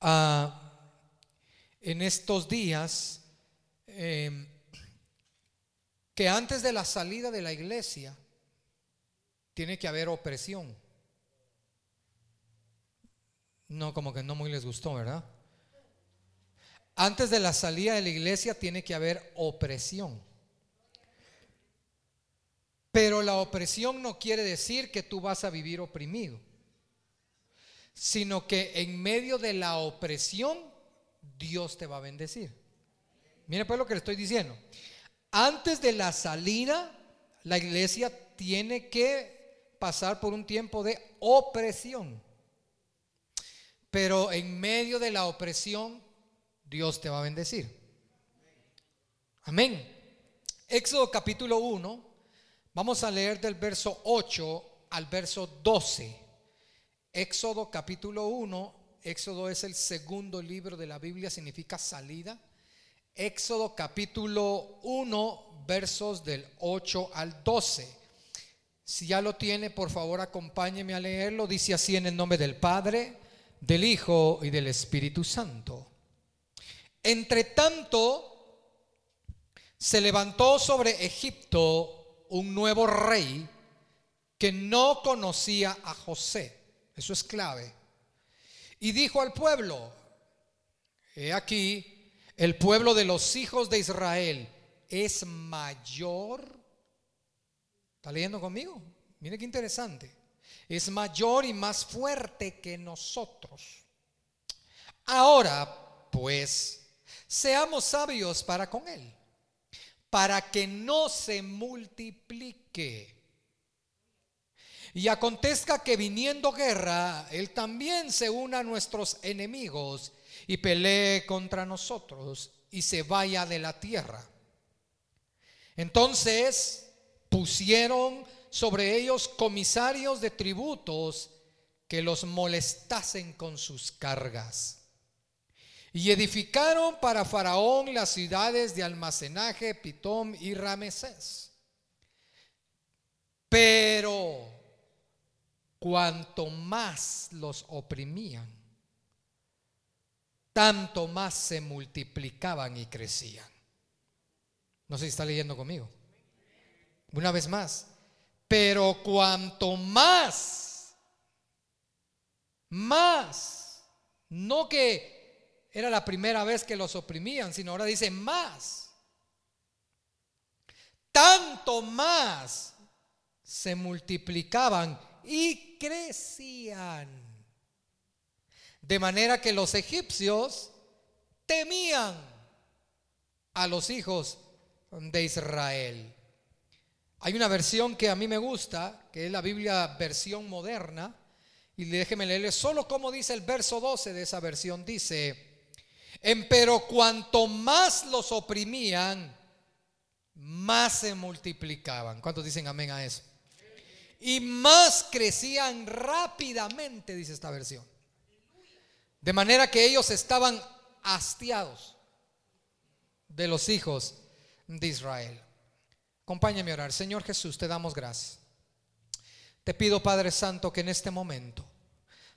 ah, en estos días em, que antes de la salida de la iglesia tiene que haber opresión. No, como que no muy les gustó, ¿verdad? Antes de la salida de la iglesia tiene que haber opresión. Pero la opresión no quiere decir que tú vas a vivir oprimido, sino que en medio de la opresión Dios te va a bendecir. Mire pues lo que le estoy diciendo. Antes de la salida, la iglesia tiene que pasar por un tiempo de opresión. Pero en medio de la opresión, Dios te va a bendecir. Amén. Éxodo capítulo 1, vamos a leer del verso 8 al verso 12. Éxodo capítulo 1, Éxodo es el segundo libro de la Biblia, significa salida. Éxodo capítulo 1, versos del 8 al 12. Si ya lo tiene, por favor acompáñeme a leerlo. Dice así en el nombre del Padre, del Hijo y del Espíritu Santo. Entre tanto, se levantó sobre Egipto un nuevo rey que no conocía a José. Eso es clave. Y dijo al pueblo, he aquí, el pueblo de los hijos de Israel es mayor. ¿Está leyendo conmigo? Mire qué interesante. Es mayor y más fuerte que nosotros. Ahora, pues, seamos sabios para con él, para que no se multiplique. Y acontezca que viniendo guerra, él también se una a nuestros enemigos y pelee contra nosotros y se vaya de la tierra. Entonces pusieron sobre ellos comisarios de tributos que los molestasen con sus cargas. Y edificaron para Faraón las ciudades de almacenaje, Pitón y Ramesés. Pero cuanto más los oprimían, tanto más se multiplicaban y crecían. No sé si está leyendo conmigo. Una vez más. Pero cuanto más, más, no que era la primera vez que los oprimían, sino ahora dice más. Tanto más se multiplicaban y crecían. De manera que los egipcios temían a los hijos de Israel. Hay una versión que a mí me gusta, que es la Biblia versión moderna, y déjeme leerle solo como dice el verso 12 de esa versión. Dice, pero cuanto más los oprimían, más se multiplicaban. ¿Cuántos dicen amén a eso? Y más crecían rápidamente, dice esta versión. De manera que ellos estaban hastiados de los hijos de Israel. Acompáñame a orar. Señor Jesús, te damos gracias. Te pido, Padre Santo, que en este momento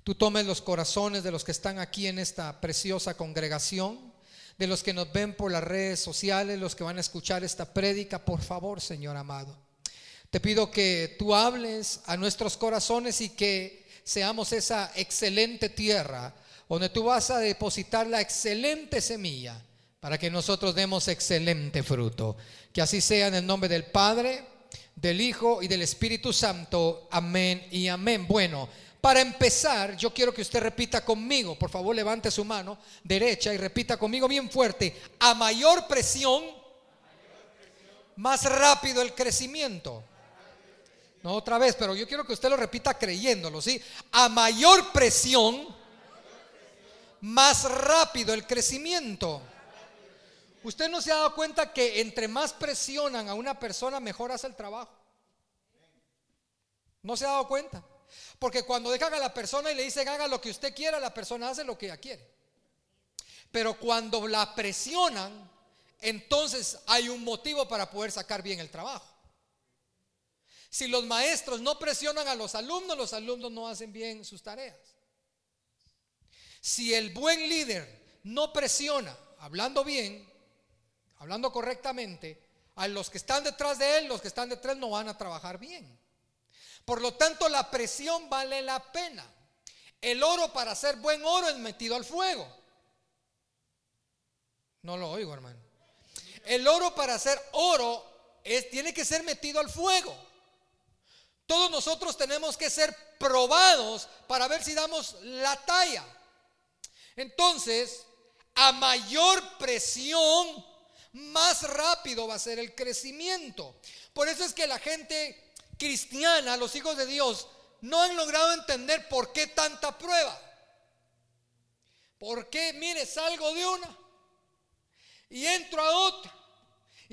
Tú tomes los corazones de los que están aquí en esta preciosa congregación, de los que nos ven por las redes sociales, los que van a escuchar esta prédica, por favor, Señor amado. Te pido que tú hables a nuestros corazones y que seamos esa excelente tierra donde tú vas a depositar la excelente semilla para que nosotros demos excelente fruto. Que así sea en el nombre del Padre, del Hijo y del Espíritu Santo. Amén y amén. Bueno. Para empezar, yo quiero que usted repita conmigo, por favor levante su mano derecha y repita conmigo bien fuerte, a mayor presión, más rápido el crecimiento. No otra vez, pero yo quiero que usted lo repita creyéndolo, ¿sí? A mayor presión, más rápido el crecimiento. ¿Usted no se ha dado cuenta que entre más presionan a una persona, mejor hace el trabajo? ¿No se ha dado cuenta? Porque cuando dejan a la persona y le dicen haga lo que usted quiera, la persona hace lo que ella quiere. Pero cuando la presionan, entonces hay un motivo para poder sacar bien el trabajo. Si los maestros no presionan a los alumnos, los alumnos no hacen bien sus tareas. Si el buen líder no presiona, hablando bien, hablando correctamente, a los que están detrás de él, los que están detrás no van a trabajar bien. Por lo tanto, la presión vale la pena. El oro para ser buen oro es metido al fuego. No lo oigo, hermano. El oro para ser oro es, tiene que ser metido al fuego. Todos nosotros tenemos que ser probados para ver si damos la talla. Entonces, a mayor presión, más rápido va a ser el crecimiento. Por eso es que la gente cristiana, los hijos de Dios, no han logrado entender por qué tanta prueba. ¿Por qué? Mire, salgo de una y entro a otra.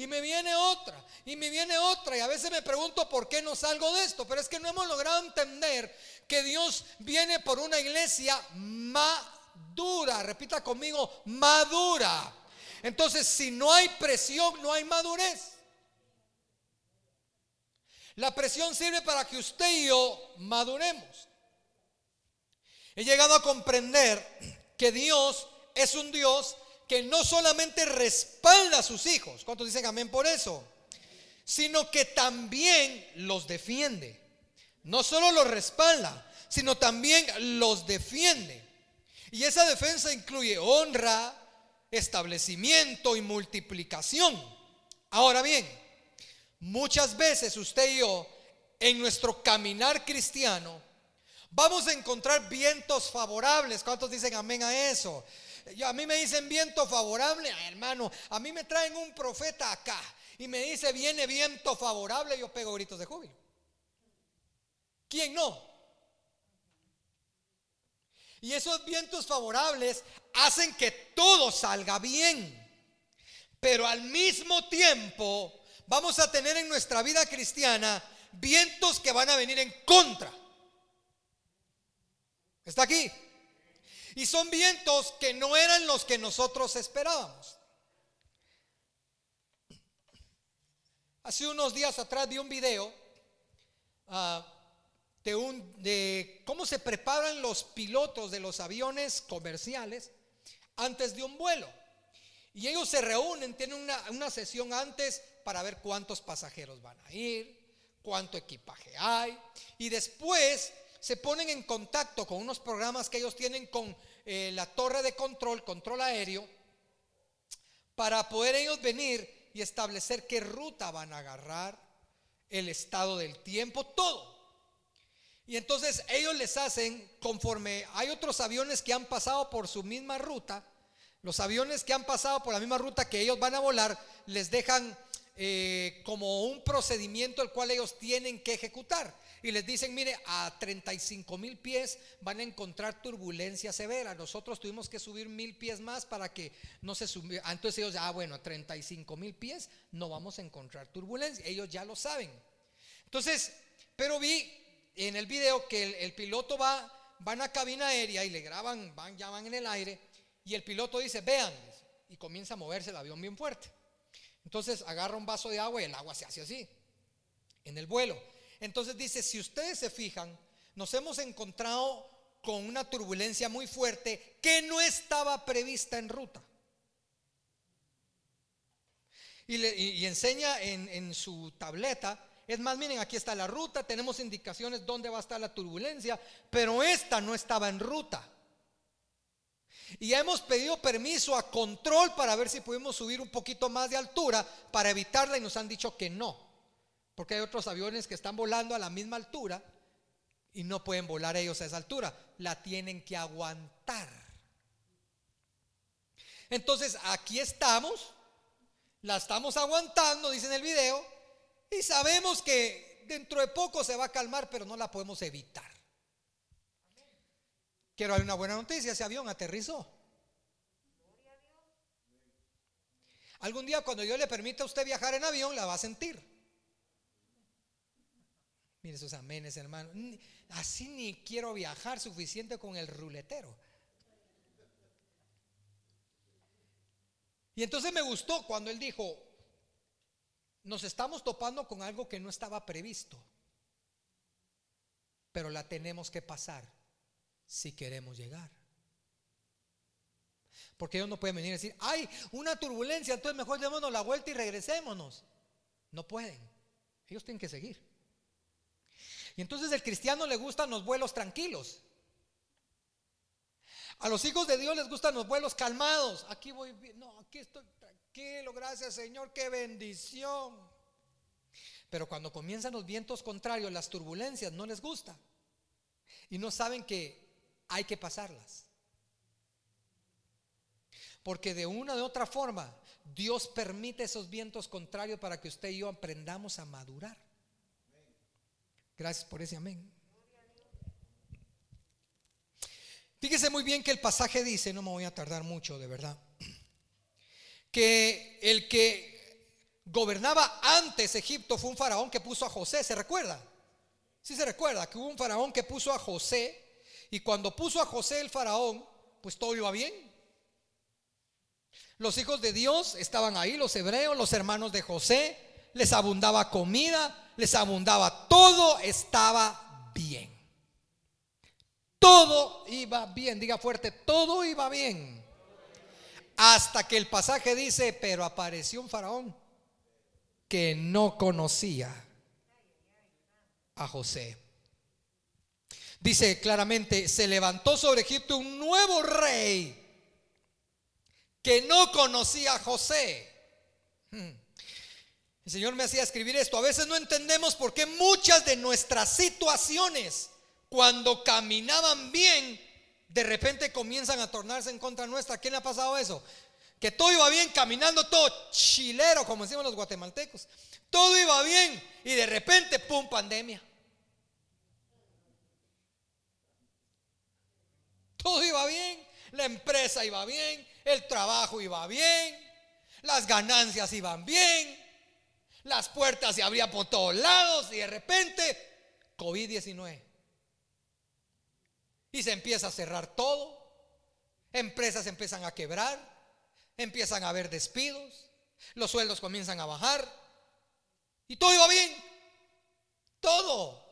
Y me viene otra, y me viene otra. Y a veces me pregunto por qué no salgo de esto. Pero es que no hemos logrado entender que Dios viene por una iglesia madura. Repita conmigo, madura. Entonces, si no hay presión, no hay madurez. La presión sirve para que usted y yo maduremos. He llegado a comprender que Dios es un Dios que no solamente respalda a sus hijos, ¿cuántos dicen amén por eso? Sino que también los defiende. No solo los respalda, sino también los defiende. Y esa defensa incluye honra, establecimiento y multiplicación. Ahora bien, muchas veces usted y yo, en nuestro caminar cristiano, vamos a encontrar vientos favorables. ¿Cuántos dicen amén a eso? A mí me dicen viento favorable, hermano. A mí me traen un profeta acá y me dice viene viento favorable, yo pego gritos de júbilo. ¿Quién no? Y esos vientos favorables hacen que todo salga bien. Pero al mismo tiempo vamos a tener en nuestra vida cristiana vientos que van a venir en contra. ¿Está aquí? Y son vientos que no eran los que nosotros esperábamos. Hace unos días atrás vi un video ah, de, cómo se preparan los pilotos de los aviones comerciales antes de un vuelo. Y ellos se reúnen, tienen una sesión antes para ver cuántos pasajeros van a ir, cuánto equipaje hay. Y después se ponen en contacto con unos programas que ellos tienen con eh, la torre de control, control aéreo, para poder ellos venir y establecer qué ruta van a agarrar, el estado del tiempo, todo. Y entonces ellos les hacen, conforme hay otros aviones que han pasado por su misma ruta, los aviones que han pasado por la misma ruta que ellos van a volar, les dejan eh, como un procedimiento el cual ellos tienen que ejecutar y les dicen, mire, a 35 mil pies van a encontrar turbulencia severa. Nosotros tuvimos que subir mil pies más para que no se subiera. Entonces ellos, ah, bueno, a 35 mil pies no vamos a encontrar turbulencia. Ellos ya lo saben. Entonces, pero vi en el video que el, piloto va, va a cabina aérea y le graban, van, ya van en el aire, y el piloto dice, vean, y comienza a moverse el avión bien fuerte. Entonces agarra un vaso de agua y el agua se hace así, en el vuelo. Entonces dice, si ustedes se fijan, nos hemos encontrado con una turbulencia muy fuerte que no estaba prevista en ruta. Y, enseña en, en su tableta, es más, miren, aquí está la ruta, tenemos indicaciones dónde va a estar la turbulencia, pero esta no estaba en ruta. Y hemos pedido permiso a control para ver si podemos subir un poquito más de altura para evitarla y nos han dicho que no. Porque hay otros aviones que están volando a la misma altura y no pueden volar ellos a esa altura. La tienen que aguantar. Entonces aquí estamos, la estamos aguantando, dice en el video, y sabemos que dentro de poco se va a calmar, pero no la podemos evitar. Quiero darle una buena noticia, ese avión aterrizó. Algún día cuando yo le permita a usted viajar en avión, la va a sentir. Mire esos amenes, hermano. Así ni quiero viajar suficiente con el ruletero. Y entonces me gustó cuando él dijo, nos estamos topando con algo que no estaba previsto, pero la tenemos que pasar si queremos llegar. Porque ellos no pueden venir y decir, hay una turbulencia, entonces mejor démonos la vuelta y regresémonos. No pueden. Ellos tienen que seguir. Y entonces el cristiano le gustan los vuelos tranquilos. A los hijos de Dios les gustan los vuelos calmados. Aquí voy. No, aquí estoy tranquilo. Gracias Señor. Qué bendición. Pero cuando comienzan los vientos contrarios, las turbulencias, no les gusta. Y no saben que hay que pasarlas. Porque de una de otra forma, Dios permite esos vientos contrarios para que usted y yo aprendamos a madurar. Gracias por ese amén. Fíjese muy bien que el pasaje dice, no me voy a tardar mucho, de verdad, que el que gobernaba antes Egipto fue un faraón que puso a José, ¿se recuerda? Sí se recuerda que hubo un faraón que puso a José y cuando puso a José el faraón, pues todo iba bien. Los hijos de Dios estaban ahí, los hebreos, los hermanos de José, les abundaba comida, les abundaba todo, estaba bien. Todo iba bien, diga fuerte, todo iba bien. Hasta que el pasaje dice, pero apareció un faraón que no conocía a José. Dice claramente, se levantó sobre Egipto un nuevo rey que no conocía a José. Hmm. El Señor me hacía escribir esto. A veces no entendemos por qué muchas de nuestras situaciones cuando caminaban bien, de repente comienzan a tornarse en contra nuestra. ¿Quién le ha pasado eso? Que todo iba bien, caminando todo chilero, como decimos los guatemaltecos. Todo iba bien y de repente, ¡pum!, pandemia. Todo iba bien, la empresa iba bien, el trabajo iba bien, las ganancias iban bien, las puertas se abrían por todos lados y de repente, COVID-19. Y se empieza a cerrar todo. Empresas empiezan a quebrar. Empiezan a haber despidos. Los sueldos comienzan a bajar. Y todo iba bien. Todo.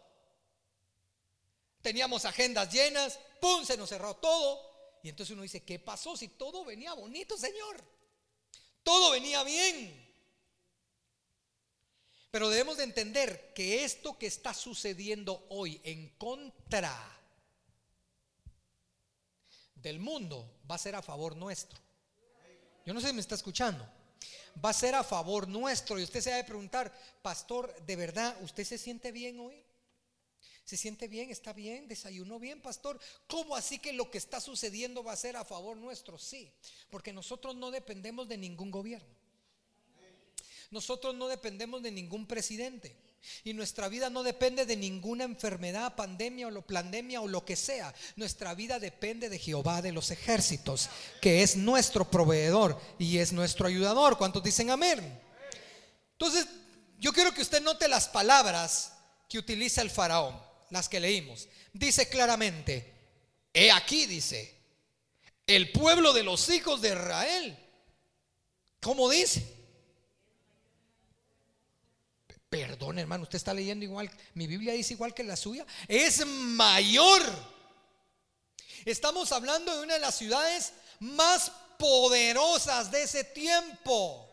Teníamos agendas llenas. ¡Pum! Se nos cerró todo. Y entonces uno dice, ¿qué pasó si todo venía bonito, Señor? Todo venía bien. Pero debemos de entender que esto que está sucediendo hoy en contra del mundo va a ser a favor nuestro. Yo no sé si me está escuchando. Va a ser a favor nuestro. Y usted se va a preguntar, pastor, ¿de verdad usted se siente bien hoy? ¿Se siente bien? ¿Está bien? ¿Desayunó bien, pastor? ¿Cómo así que lo que está sucediendo va a ser a favor nuestro? Sí, porque nosotros no dependemos de ningún gobierno. Nosotros no dependemos de ningún presidente. Y nuestra vida no depende de ninguna enfermedad, pandemia o lo, pandemia o lo que sea. Nuestra vida depende de Jehová de los ejércitos, que es nuestro proveedor y es nuestro ayudador. ¿Cuántos dicen amén? Entonces, yo quiero que usted note las palabras que utiliza el faraón, las que leímos. Dice claramente, he aquí, dice, el pueblo de los hijos de Israel. ¿Cómo dice? Perdón, hermano, usted está leyendo igual, mi Biblia dice igual que la suya. Es mayor. Estamos hablando de una de las ciudades más poderosas de ese tiempo.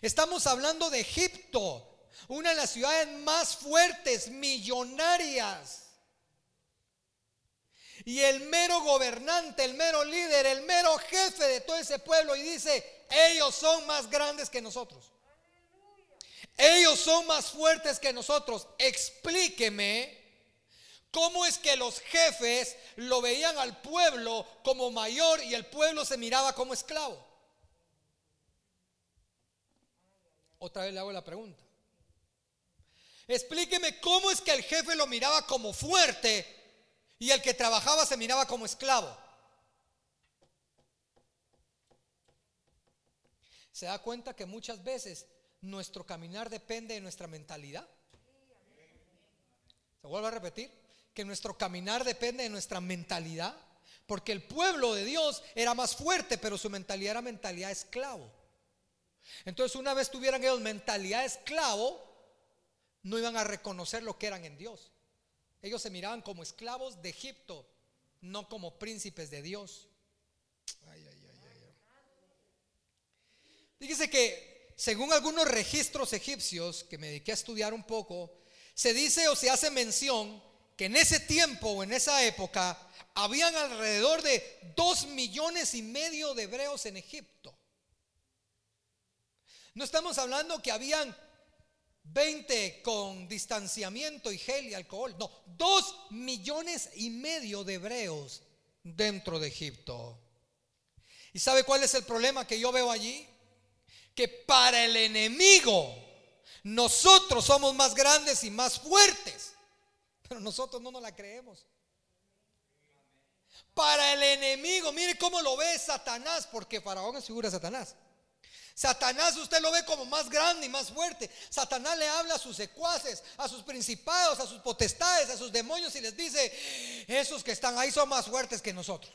Estamos hablando de Egipto, una de las ciudades más fuertes, millonarias. Y el mero gobernante, el mero líder, el mero jefe de todo ese pueblo y dice, ellos son más grandes que nosotros. Ellos son más fuertes que nosotros. Explíqueme cómo es que los jefes lo veían al pueblo como mayor y el pueblo se miraba como esclavo. Otra vez le hago la pregunta. Explíqueme cómo es que el jefe lo miraba como fuerte y el que trabajaba se miraba como esclavo. Se da cuenta que muchas veces nuestro caminar depende de nuestra mentalidad. Se vuelve a repetir que nuestro caminar depende de nuestra mentalidad, porque el pueblo de Dios era más fuerte, pero su mentalidad era mentalidad esclavo. Entonces, una vez tuvieran ellos mentalidad esclavo, no iban a reconocer lo que eran en Dios. Ellos se miraban como esclavos de Egipto, no como príncipes de Dios. Ay, Fíjese que según algunos registros egipcios que me dediqué a estudiar un poco, se dice o se hace mención que en ese tiempo o en esa época habían alrededor de dos millones y medio de hebreos en Egipto. No estamos hablando que habían 20 con distanciamiento y gel y alcohol. No, dos millones y medio de hebreos dentro de Egipto. ¿Y sabe cuál es el problema que yo veo allí? Que para el enemigo nosotros somos más grandes y más fuertes, pero nosotros no nos la creemos. Para el enemigo, mire cómo lo ve Satanás, porque Faraón es figura de Satanás. Satanás usted lo ve como más grande y más fuerte. Satanás le habla a sus secuaces, a sus principados, a sus potestades, a sus demonios y les dice, esos que están ahí son más fuertes que nosotros.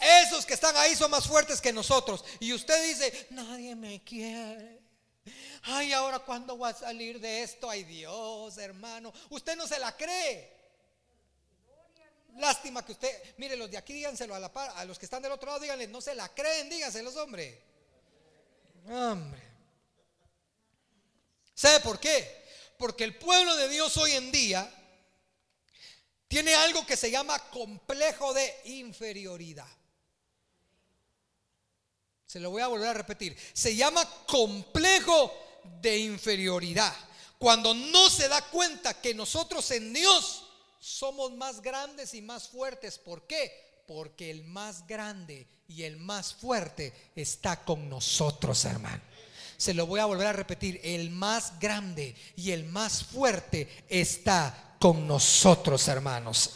Esos que están ahí son más fuertes que nosotros. Y usted dice, nadie me quiere. Ay, ahora cuándo voy a salir de esto? Ay Dios, hermano. Usted no se la cree. Lástima que usted, mire, los de aquí díganselo a la par, a los que están del otro lado, díganle, no se la creen, díganselos, hombre. Hombre. ¿Sabe por qué? Porque el pueblo de Dios hoy en día tiene algo que se llama complejo de inferioridad. Se lo voy a volver a repetir. Se llama complejo de inferioridad. Cuando no se da cuenta que nosotros en Dios somos más grandes y más fuertes. ¿Por qué? Porque el más grande y el más fuerte está con nosotros, hermano. Se lo voy a volver a repetir. El más grande y el más fuerte está con nosotros, hermanos.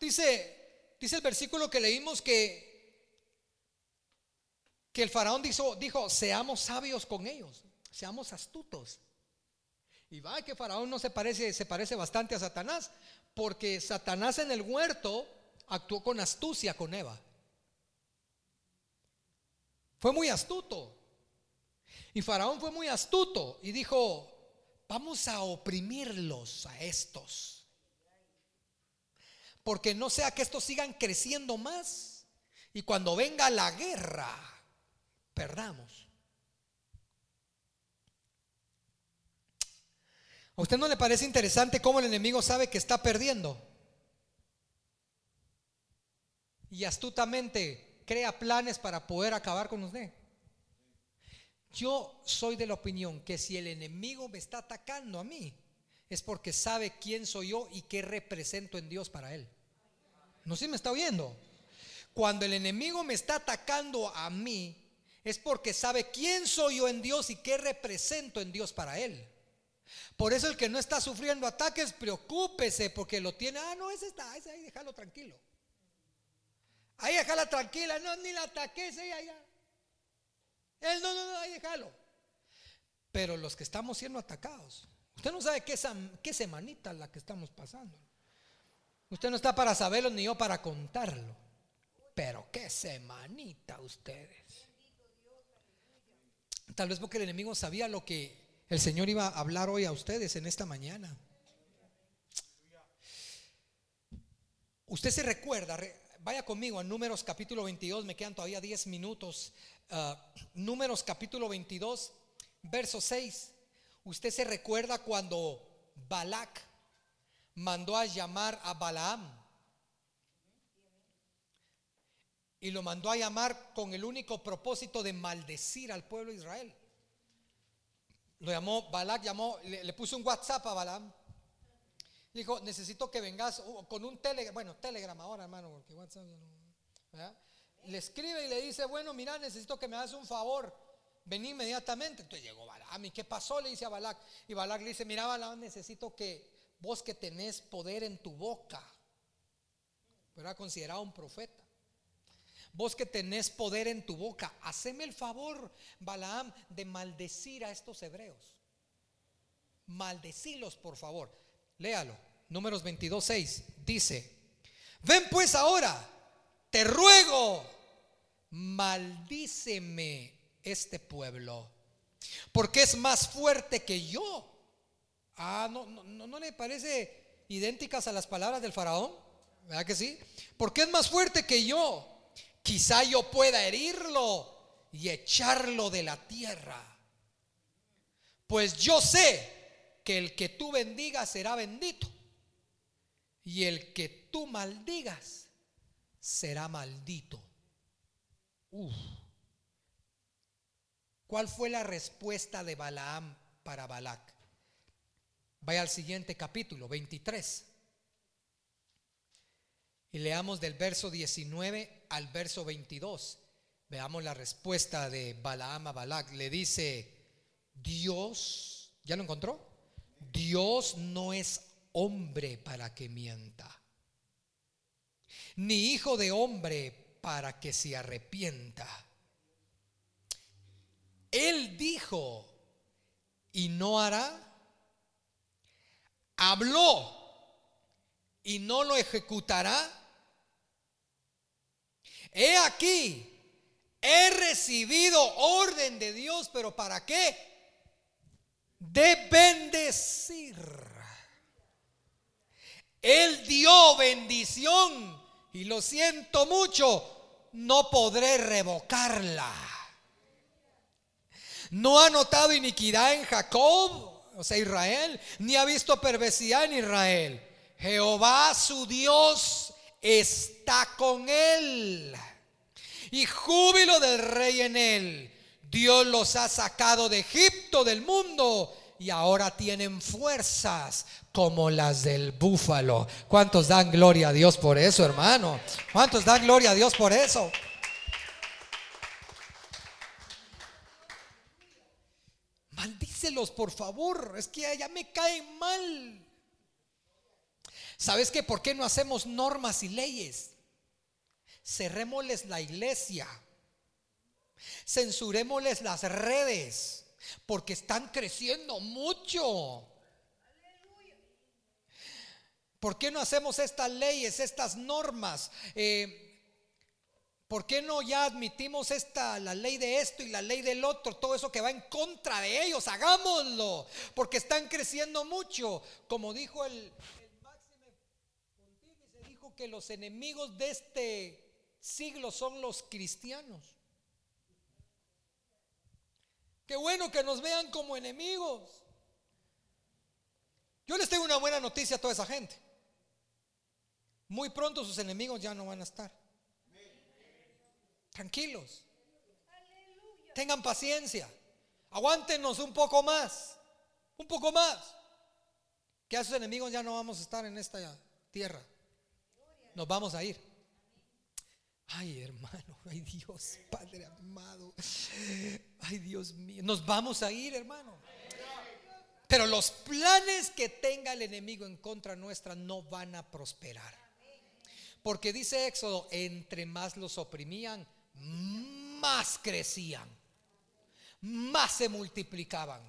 Dice, dice el versículo que leímos que, que el faraón dijo, dijo, seamos sabios con ellos, seamos astutos. Y va que Faraón no se parece, se parece bastante a Satanás, porque Satanás en el huerto actuó con astucia con Eva. Fue muy astuto. Y Faraón fue muy astuto y dijo, vamos a oprimirlos a estos. Porque no sea que estos sigan creciendo más y cuando venga la guerra, perdamos. ¿A usted no le parece interesante cómo el enemigo sabe que está perdiendo? Y astutamente crea planes para poder acabar con usted. Yo soy de la opinión que si el enemigo me está atacando a mí, es porque sabe quién soy yo y qué represento en Dios para él. No sé si me está oyendo. Cuando el enemigo me está atacando a mí, es porque sabe quién soy yo en Dios y qué represento en Dios para él. Por eso el que no está sufriendo ataques, preocúpese porque lo tiene. Ah, no, ese está, ese ahí, déjalo tranquilo. Ahí déjala tranquila, no, ni la ataque, ese allá. Él no, no, no, ahí déjalo. Pero los que estamos siendo atacados, usted no sabe qué, qué semanita la que estamos pasando. Usted no está para saberlo ni yo para contarlo. Pero qué semanita ustedes. Tal vez porque el enemigo sabía lo que el Señor iba a hablar hoy a ustedes en esta mañana. Usted se recuerda, vaya conmigo a Números capítulo 22, me quedan todavía 10 minutos. Ah, números capítulo 22, verso 6. Usted se recuerda cuando Balak mandó a llamar a Balaam. Y lo mandó a llamar con el único propósito de maldecir al pueblo de Israel. Lo llamó, Balak llamó, le, puso un WhatsApp a Balaam. dijo, necesito que vengas con un telegram, bueno, telegram ahora, hermano, porque WhatsApp Le escribe y le dice, bueno, mira, necesito que me hagas un favor. Vení inmediatamente. Entonces llegó Balaam. ¿Y qué pasó? Le dice a Balak. Y Balak le dice, mira, Balaam, necesito que vos que tenés poder en tu boca, era considerado un profeta. Vos que tenés poder en tu boca, haceme el favor, Balaam, de maldecir a estos hebreos. Maldecilos, por favor. Léalo. Números 22, 6. Dice, ven pues ahora, te ruego, maldíceme este pueblo, porque es más fuerte que yo. Ah, ¿no, no, no le parece idénticas a las palabras del faraón? ¿Verdad que sí? Porque es más fuerte que yo. Quizá yo pueda herirlo y echarlo de la tierra. Pues yo sé que el que tú bendigas será bendito. Y el que tú maldigas será maldito. ¿Cuál fue la respuesta de Balaam para Balac? Vaya al siguiente capítulo, 23. Y leamos del verso 19 al verso 22. Veamos la respuesta de Balaam a Balac. Le dice, Dios, ¿ya lo encontró? Dios no es hombre para que mienta, ni hijo de hombre para que se arrepienta. Él dijo y no hará. Habló y no lo ejecutará. He aquí, he recibido orden de Dios, pero ¿para qué? De bendecir. Él dio bendición y lo siento mucho, no podré revocarla. No ha notado iniquidad en Jacob, o sea, Israel, ni ha visto perversidad en Israel. Jehová su Dios está con él. Y júbilo del rey en él. Dios los ha sacado de Egipto, del mundo, y ahora tienen fuerzas como las del búfalo. ¿Cuántos dan gloria a Dios por eso, hermano? ¿Cuántos dan gloria a Dios por eso? Maldícelos, por favor. Es que ya me caen mal. ¿Sabes qué? ¿Por qué no hacemos normas y leyes? Cerrémosles la iglesia. Censurémosles las redes. Porque están creciendo mucho. ¿Por qué no hacemos estas leyes, estas normas? Eh, ¿Por qué no ya admitimos esta, la ley de esto y la ley del otro, todo eso que va en contra de ellos? Hagámoslo, porque están creciendo mucho. Como dijo el, que los enemigos de este siglo son los cristianos. Qué bueno que nos vean como enemigos. Yo les tengo una buena noticia a toda esa gente. Muy pronto sus enemigos ya no van a estar. Tranquilos. Tengan paciencia. Aguántenos un poco más. Un poco más. Que a sus enemigos ya no vamos a estar en esta tierra nos vamos a ir. Ay, hermano, ay Dios, Padre amado. Ay, Dios mío, nos vamos a ir, hermano. Pero los planes que tenga el enemigo en contra nuestra no van a prosperar. Porque dice Éxodo, entre más los oprimían, más crecían, más se multiplicaban.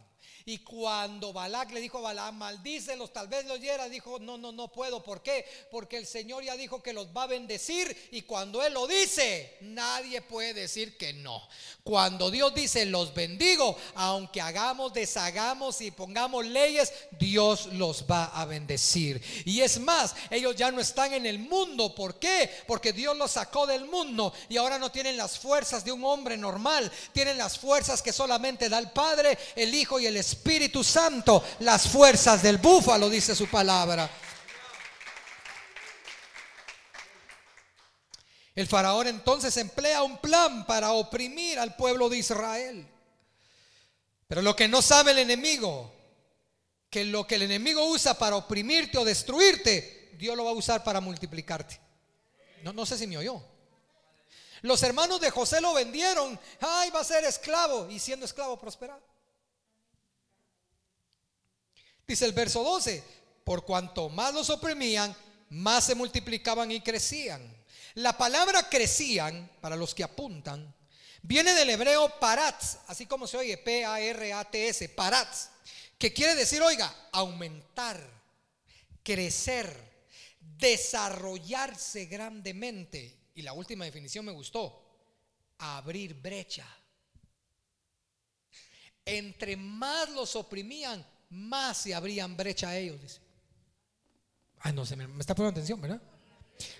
Y cuando Balac le dijo a Balaam, maldícelos, tal vez lo oyera, dijo, no, no, no puedo. ¿Por qué? Porque el Señor ya dijo que los va a bendecir y cuando Él lo dice, nadie puede decir que no. Cuando Dios dice, los bendigo, aunque hagamos, deshagamos y pongamos leyes, Dios los va a bendecir. Y es más, ellos ya no están en el mundo. ¿Por qué? Porque Dios los sacó del mundo y ahora no tienen las fuerzas de un hombre normal. Tienen las fuerzas que solamente da el Padre, el Hijo y el Espíritu Espíritu Santo las fuerzas del búfalo, dice su palabra. El faraón entonces emplea un plan para oprimir al pueblo de Israel. Pero lo que no sabe el enemigo, que lo que el enemigo usa para oprimirte o destruirte, Dios lo va a usar para multiplicarte. No, no sé si me oyó. Los hermanos de José lo vendieron. Ay, va a ser esclavo. Y siendo esclavo prosperado. Dice el verso 12, por cuanto más los oprimían, más se multiplicaban y crecían. La palabra crecían, para los que apuntan, viene del hebreo paratz, así como se oye, P-A-R-A-T-S, paratz, que quiere decir, oiga, aumentar, crecer, desarrollarse grandemente. Y la última definición me gustó, abrir brecha. Entre más los oprimían, más se abrían brecha ellos, dice. Ay, no se me, está poniendo atención, ¿verdad?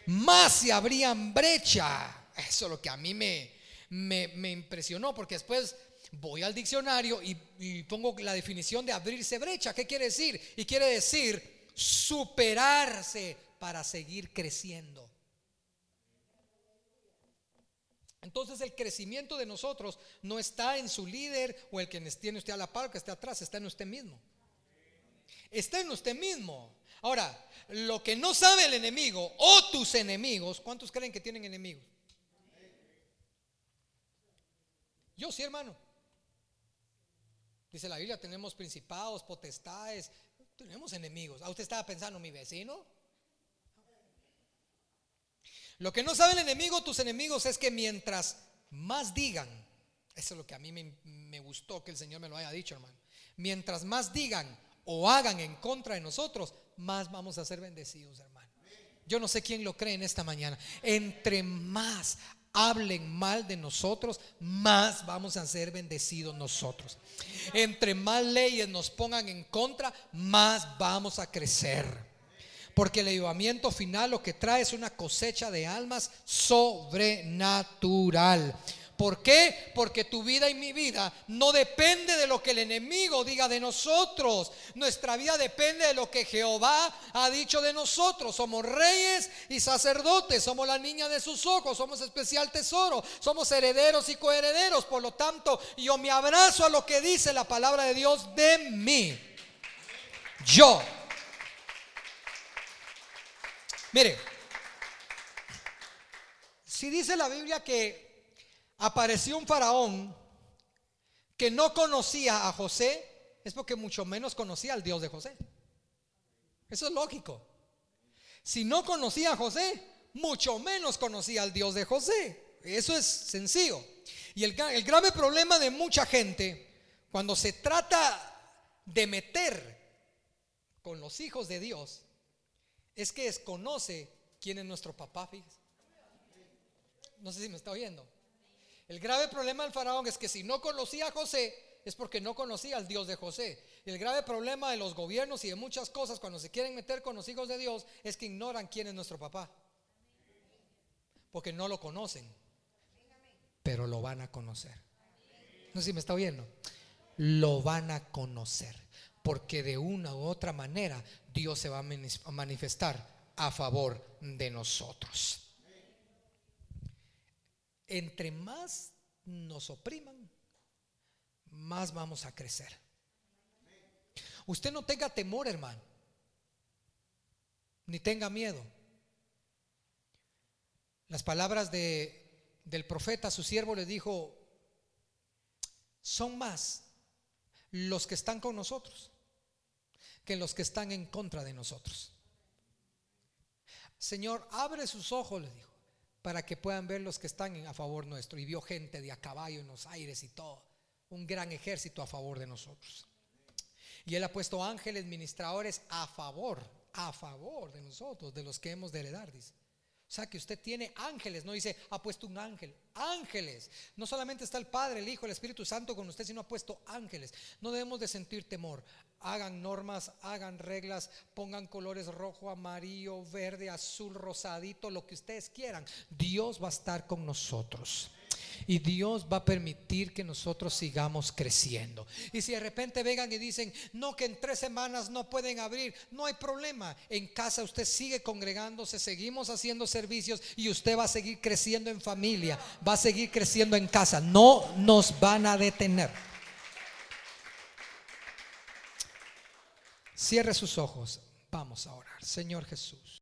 más se abrían brecha. Eso es lo que a mí me, me, impresionó, porque después voy al diccionario y, y, pongo la definición de abrirse brecha. ¿Qué quiere decir? Y quiere decir superarse para seguir creciendo. Entonces el crecimiento de nosotros no está en su líder o el que tiene usted a la par, que está atrás, está en usted mismo. Está en usted mismo. Ahora, lo que no sabe el enemigo o tus enemigos, ¿cuántos creen que tienen enemigos? Yo sí, hermano. Dice la Biblia, tenemos principados, potestades, tenemos enemigos. ¿A usted estaba pensando mi vecino? Lo que no sabe el enemigo, tus enemigos, es que mientras más digan, eso es lo que a mí me, me gustó que el Señor me lo haya dicho, hermano. Mientras más digan o hagan en contra de nosotros, más vamos a ser bendecidos, hermano. Yo no sé quién lo cree en esta mañana. Entre más hablen mal de nosotros, más vamos a ser bendecidos nosotros. Entre más leyes nos pongan en contra, más vamos a crecer. Porque el ayudamiento final lo que trae es una cosecha de almas sobrenatural. ¿Por qué? Porque tu vida y mi vida no depende de lo que el enemigo diga de nosotros. Nuestra vida depende de lo que Jehová ha dicho de nosotros. Somos reyes y sacerdotes, somos la niña de sus ojos, somos especial tesoro, somos herederos y coherederos. Por lo tanto, yo me abrazo a lo que dice la palabra de Dios de mí. Yo. Mire, si dice la Biblia que apareció un faraón que no conocía a José, es porque mucho menos conocía al Dios de José. Eso es lógico. Si no conocía a José, mucho menos conocía al Dios de José. Eso es sencillo. Y el, el grave problema de mucha gente, cuando se trata de meter con los hijos de Dios, es que desconoce quién es nuestro papá. No sé si me está oyendo. El grave problema del faraón es que si no conocía a José, es porque no conocía al Dios de José. El grave problema de los gobiernos y de muchas cosas cuando se quieren meter con los hijos de Dios es que ignoran quién es nuestro papá. Porque no lo conocen, pero lo van a conocer. No sé si me está oyendo. Lo van a conocer. Porque de una u otra manera Dios se va a manifestar a favor de nosotros entre más nos opriman, más vamos a crecer. Usted no tenga temor, hermano, ni tenga miedo. Las palabras de, del profeta, su siervo, le dijo, son más los que están con nosotros que los que están en contra de nosotros. Señor, abre sus ojos, le dijo para que puedan ver los que están a favor nuestro. Y vio gente de a caballo en los aires y todo. Un gran ejército a favor de nosotros. Y Él ha puesto ángeles ministradores a favor, a favor de nosotros, de los que hemos de heredar. O sea que usted tiene ángeles, no dice ha puesto un ángel, ángeles. No solamente está el Padre, el Hijo, el Espíritu Santo con usted, sino ha puesto ángeles. No debemos de sentir temor hagan normas, hagan reglas, pongan colores rojo, amarillo, verde, azul, rosadito, lo que ustedes quieran. Dios va a estar con nosotros. Y Dios va a permitir que nosotros sigamos creciendo. Y si de repente vengan y dicen, no, que en tres semanas no pueden abrir, no hay problema. En casa usted sigue congregándose, seguimos haciendo servicios y usted va a seguir creciendo en familia, va a seguir creciendo en casa. No nos van a detener. Cierre sus ojos. Vamos a orar. Señor Jesús.